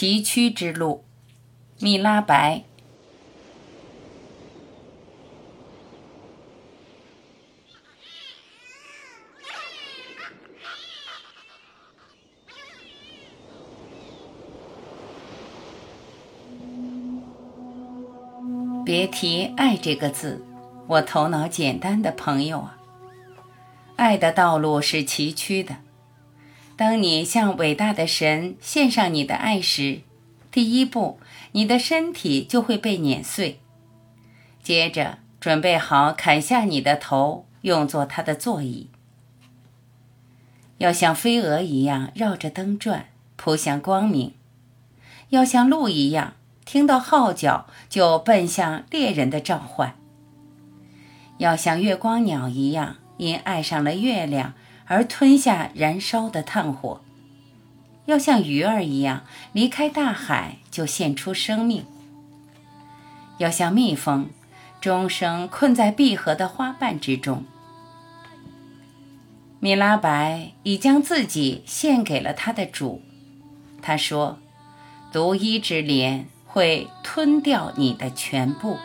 崎岖之路，米拉白。别提“爱”这个字，我头脑简单的朋友啊，爱的道路是崎岖的。当你向伟大的神献上你的爱时，第一步，你的身体就会被碾碎。接着，准备好砍下你的头，用作他的座椅。要像飞蛾一样绕着灯转，扑向光明；要像鹿一样。听到号角就奔向猎人的召唤，要像月光鸟一样，因爱上了月亮而吞下燃烧的炭火；要像鱼儿一样，离开大海就献出生命；要像蜜蜂，终生困在闭合的花瓣之中。米拉白已将自己献给了他的主，他说：“独一之莲。”会吞掉你的全部。